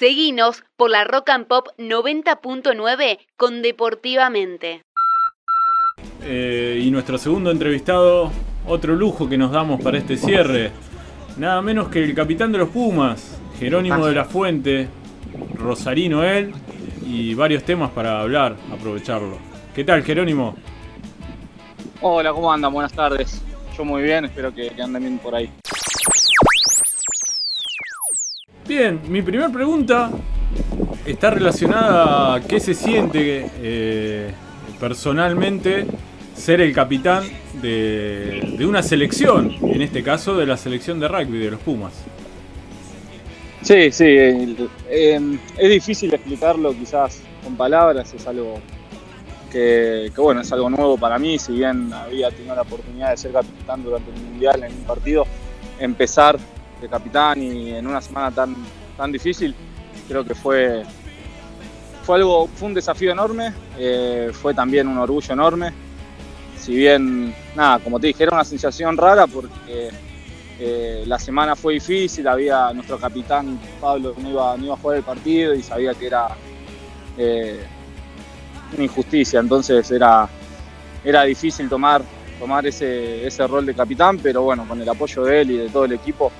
Seguinos por la Rock and Pop 90.9 con Deportivamente. Eh, y nuestro segundo entrevistado, otro lujo que nos damos para este cierre. Nada menos que el capitán de los Pumas, Jerónimo de la Fuente, Rosarino él, y varios temas para hablar, aprovecharlo. ¿Qué tal, Jerónimo? Hola, ¿cómo andan? Buenas tardes. Yo muy bien, espero que, anden bien por ahí. Bien, mi primera pregunta está relacionada a qué se siente eh, personalmente ser el capitán de, una selección, en este caso de la selección de rugby de los Pumas. Sí, sí, em, es difícil explicarlo quizás con palabras, es algo que, bueno, es algo nuevo para mí, si bien había tenido la oportunidad de ser capitán durante el Mundial en un partido, empezar de capitán y en una semana tan, tan difícil, creo que fue, fue algo, fue un desafío enorme, eh, fue también un orgullo enorme. Si bien, nada, como te dije, era una sensación rara porque eh, la semana fue difícil, había nuestro capitán Pablo no iba, no iba a jugar el partido y sabía que era eh, una injusticia, entonces era, era difícil tomar, tomar ese, ese rol de capitán, pero bueno, con el apoyo de él y de todo el equipo,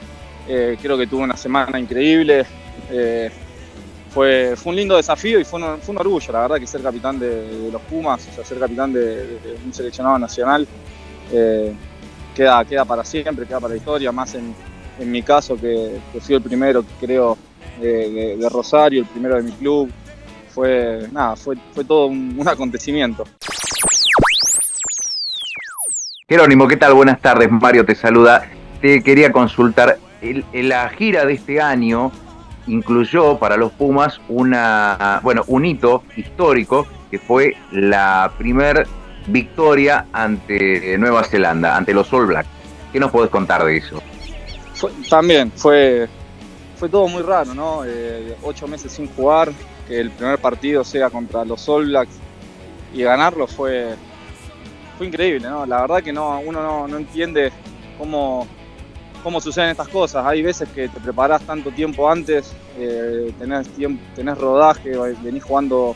eh, creo que tuvo una semana increíble. Eh, fue, fue un lindo desafío y fue un, fue un orgullo, la verdad, que ser capitán de, los Pumas, o sea, ser capitán de, un seleccionado nacional, eh, queda, queda para siempre, queda para la historia, más en, en mi caso, que, fui el primero, creo, de, Rosario, el primero de mi club, fue, nada, fue, fue todo un, acontecimiento. Jerónimo, ¿qué tal? Buenas tardes, Mario te saluda. Te quería consultar, la gira de este año incluyó para los Pumas una, bueno, un hito histórico que fue la primer victoria ante Nueva Zelanda, ante los All Blacks. ¿Qué nos puedes contar de eso? también fue, fue todo muy raro, ¿no? Eh, ocho meses sin jugar, que el primer partido sea contra los All Blacks y ganarlo fue, fue increíble, ¿no? La verdad que no, uno no, entiende cómo, cómo suceden estas cosas. Hay veces que te preparás tanto tiempo antes, eh, tenés, rodaje, venís jugando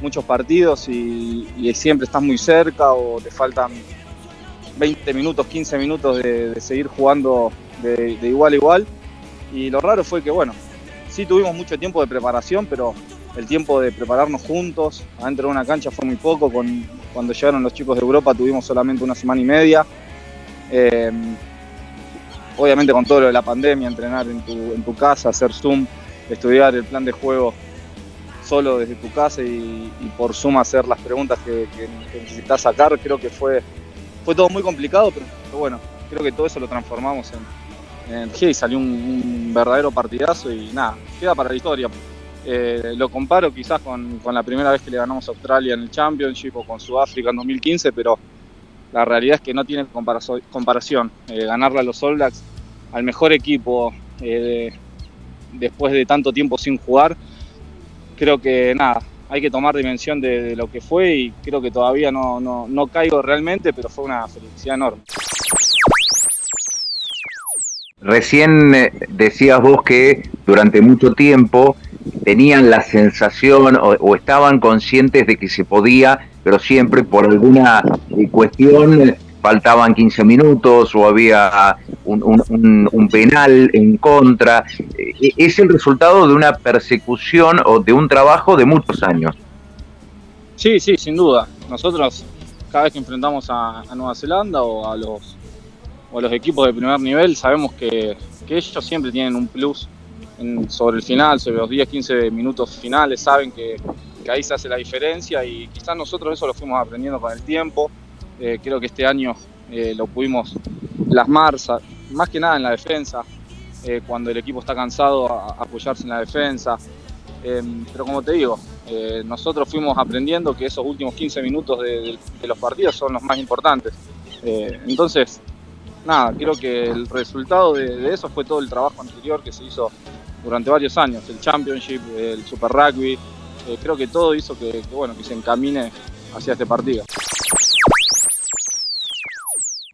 muchos partidos y, siempre estás muy cerca o te faltan 20 minutos, 15 minutos de, seguir jugando de, igual a igual. Y lo raro fue que, bueno, sí tuvimos mucho tiempo de preparación, pero el tiempo de prepararnos juntos adentro de una cancha fue muy poco. Cuando llegaron los chicos de Europa tuvimos solamente una semana y media. Eh, obviamente con todo lo de la pandemia, entrenar en tu, en tu casa, hacer Zoom, estudiar el plan de juego solo desde tu casa y, por Zoom hacer las preguntas que, necesitas sacar, creo que fue, fue todo muy complicado, pero, bueno, creo que todo eso lo transformamos en, en y salió un, verdadero partidazo y nada, queda para la historia. Eh, lo comparo quizás con, la primera vez que le ganamos a Australia en el Championship o con Sudáfrica en 2015, pero la realidad es que no tiene comparación. Eh, ganarle a los All Blacks, al mejor equipo eh, después de tanto tiempo sin jugar, creo que nada, hay que tomar dimensión de, lo que fue y creo que todavía no, no caigo realmente, pero fue una felicidad enorme. Recién decías vos que durante mucho tiempo tenían la sensación o, estaban conscientes de que se podía, pero siempre por alguna eh, cuestión faltaban 15 minutos o había un, penal en contra. Eh, es el resultado de una persecución o de un trabajo de muchos años. Sí, sí, sin duda. Nosotros cada vez que enfrentamos a, Nueva Zelanda o a los, o a los equipos de primer nivel, sabemos que, que ellos siempre tienen un plus sobre el final, sobre los 10, 15 minutos finales, saben que, ahí se hace la diferencia y quizás nosotros eso lo fuimos aprendiendo con el tiempo. Eh, creo que este año eh, lo pudimos plasmar, más que nada en la defensa, eh, cuando el equipo está cansado, a, apoyarse en la defensa. Em, pero como te digo, nosotros fuimos aprendiendo que esos últimos 15 minutos de, los partidos son los más importantes. entonces, nada, creo que el resultado de, eso fue todo el trabajo anterior que se hizo durante varios años, el Championship, el Super Rugby, eh, creo que todo hizo que, bueno, que se encamine hacia este partido.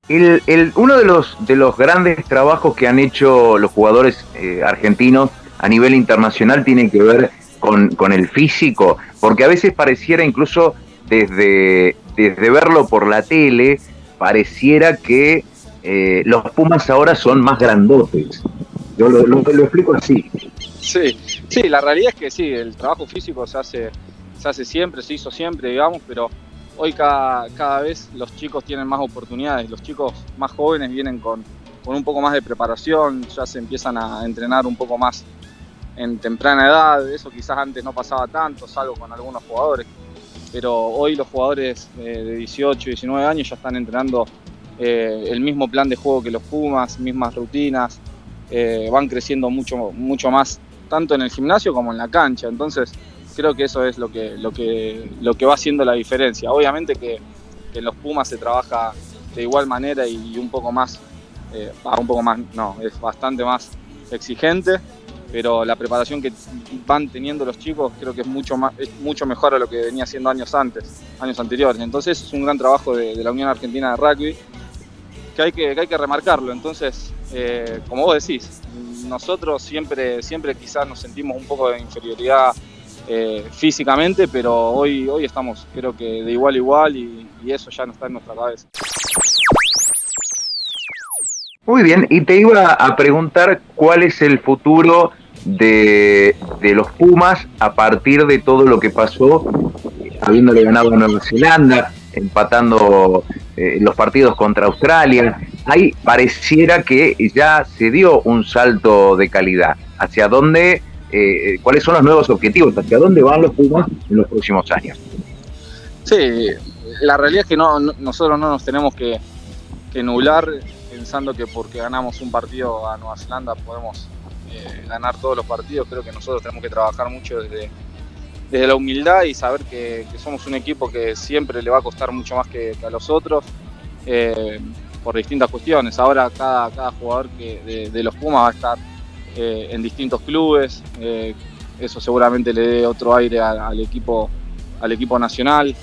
El, uno de los, de los grandes trabajos que han hecho los jugadores eh, argentinos a nivel internacional tiene que ver con, con el físico, porque a veces pareciera incluso desde, desde verlo por la tele, pareciera que eh, los Pumas ahora son más grandotes. Yo lo, lo, explico así. Sí, sí, la realidad es que sí, el trabajo físico se hace, se hace siempre, se hizo siempre, digamos, pero hoy cada, cada vez los chicos tienen más oportunidades, los chicos más jóvenes vienen con, con un poco más de preparación, ya se empiezan a entrenar un poco más en temprana edad, eso quizás antes no pasaba tanto, salvo con algunos jugadores, pero hoy los jugadores de 18, 19 años ya están entrenando eh, el mismo plan de juego que los Pumas, mismas rutinas, eh, van creciendo mucho, mucho más, tanto en el gimnasio como en la cancha, entonces creo que eso es lo que, lo que, lo que va haciendo la diferencia. Obviamente que, en los Pumas se trabaja de igual manera y un poco más, eh, un poco más, no, es bastante más exigente, pero la preparación que van teniendo los chicos creo que es mucho más es mucho mejor a lo que venía haciendo años antes, años anteriores. Entonces es un gran trabajo de, la Unión Argentina de Rugby que hay que, hay que remarcarlo. Entonces, eh, como vos decís, nosotros siempre, siempre quizás nos sentimos un poco de inferioridad eh, físicamente, pero hoy, hoy estamos creo que de igual a igual y, eso ya no está en nuestra cabeza. Muy bien, y te iba a preguntar cuál es el futuro de, los Pumas a partir de todo lo que pasó, habiéndole ganado a Nueva Zelanda, empatando eh, los partidos contra Australia. Ahí pareciera que ya se dio un salto de calidad. ¿Hacia dónde? Eh, ¿Cuáles son los nuevos objetivos? ¿Hacia dónde van los Pumas en los próximos años? Sí, la realidad es que no, nosotros no nos tenemos que, que nublar pensando que porque ganamos un partido a Nueva Zelanda podemos eh, ganar todos los partidos. Creo que nosotros tenemos que trabajar mucho desde, desde la humildad y saber que, somos un equipo que siempre le va a costar mucho más que, a los otros eh, por distintas cuestiones. Ahora cada, jugador de, los Pumas va a estar eh, en distintos clubes. eso seguramente le dé otro aire al, equipo, al equipo nacional.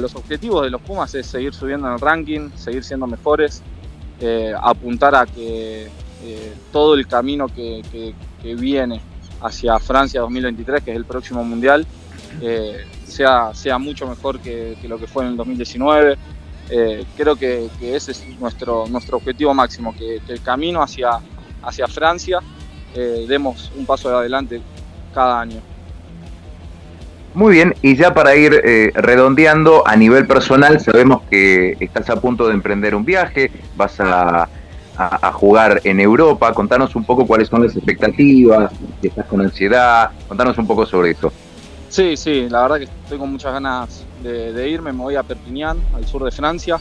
los objetivos de los Pumas es seguir subiendo en el ranking, seguir siendo mejores, apuntar a que eh, todo el camino que, viene hacia Francia 2023, que es el próximo mundial, eh, sea, sea mucho mejor que, lo que fue en el 2019. Eh, creo que, ese es nuestro, nuestro objetivo máximo, que, el camino hacia, hacia Francia demos un paso adelante cada año. Muy bien, y ya para ir redondeando a nivel personal, sabemos que estás a punto de emprender un viaje, vas a a, jugar en Europa. Contanos un poco cuáles son las expectativas, si estás con ansiedad, contanos un poco sobre eso. Sí, sí, la verdad que estoy con muchas ganas de, irme, me voy a Perpignan, al sur de Francia.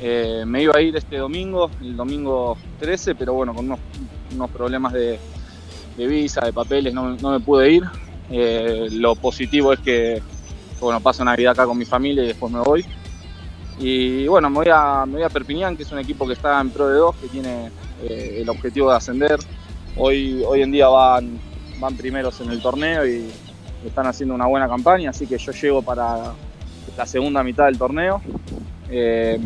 Eh, me iba a ir este domingo, el domingo 13, pero bueno, con unos, problemas de, visa, de papeles, no, me pude ir. Eh, lo positivo es que, bueno, paso Navidad acá con mi familia y después me voy. Y bueno, me voy, a, me voy a Perpiñán, que es un equipo que está en Pro de 2, que tiene eh, el objetivo de ascender. Hoy, hoy en día van, van primeros en el torneo y están haciendo una buena campaña, así que yo llego para la segunda mitad del torneo. Eh,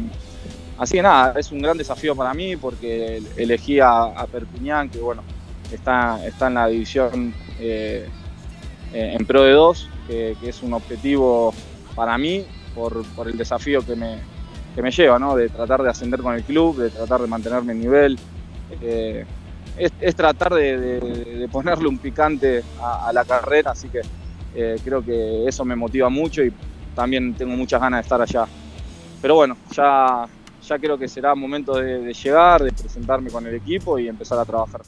así que nada, es un gran desafío para mí porque elegí a, Perpiñán, que bueno, está, está en la división eh, en Pro de 2, que, que es un objetivo para mí por, el desafío que me, me lleva, ¿no? de tratar de ascender con el club, de tratar de mantenerme en nivel. Eh, es, tratar de, ponerle un picante a, la carrera, así que eh, creo que eso me motiva mucho y también tengo muchas ganas de estar allá. Pero bueno, ya, ya creo que será momento de llegar, de presentarme con el equipo y empezar a trabajar.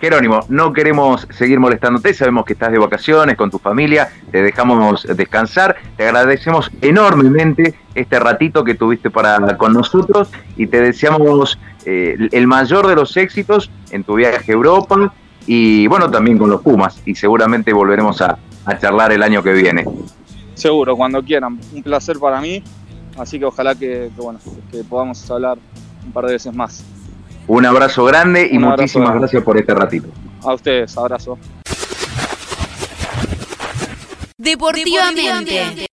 Jerónimo, no queremos seguir molestándote, sabemos que estás de vacaciones con tu familia, te dejamos descansar, te agradecemos enormemente este ratito que tuviste para con nosotros y te deseamos eh, el mayor de los éxitos en tu viaje a Europa y bueno, también con los Pumas y seguramente volveremos a, charlar el año que viene. Seguro, cuando quieran, un placer para mí, así que ojalá que, bueno, que podamos hablar un par de veces más. Un abrazo grande y muchísimas gracias por este ratito. A ustedes, abrazo. Deportivamente.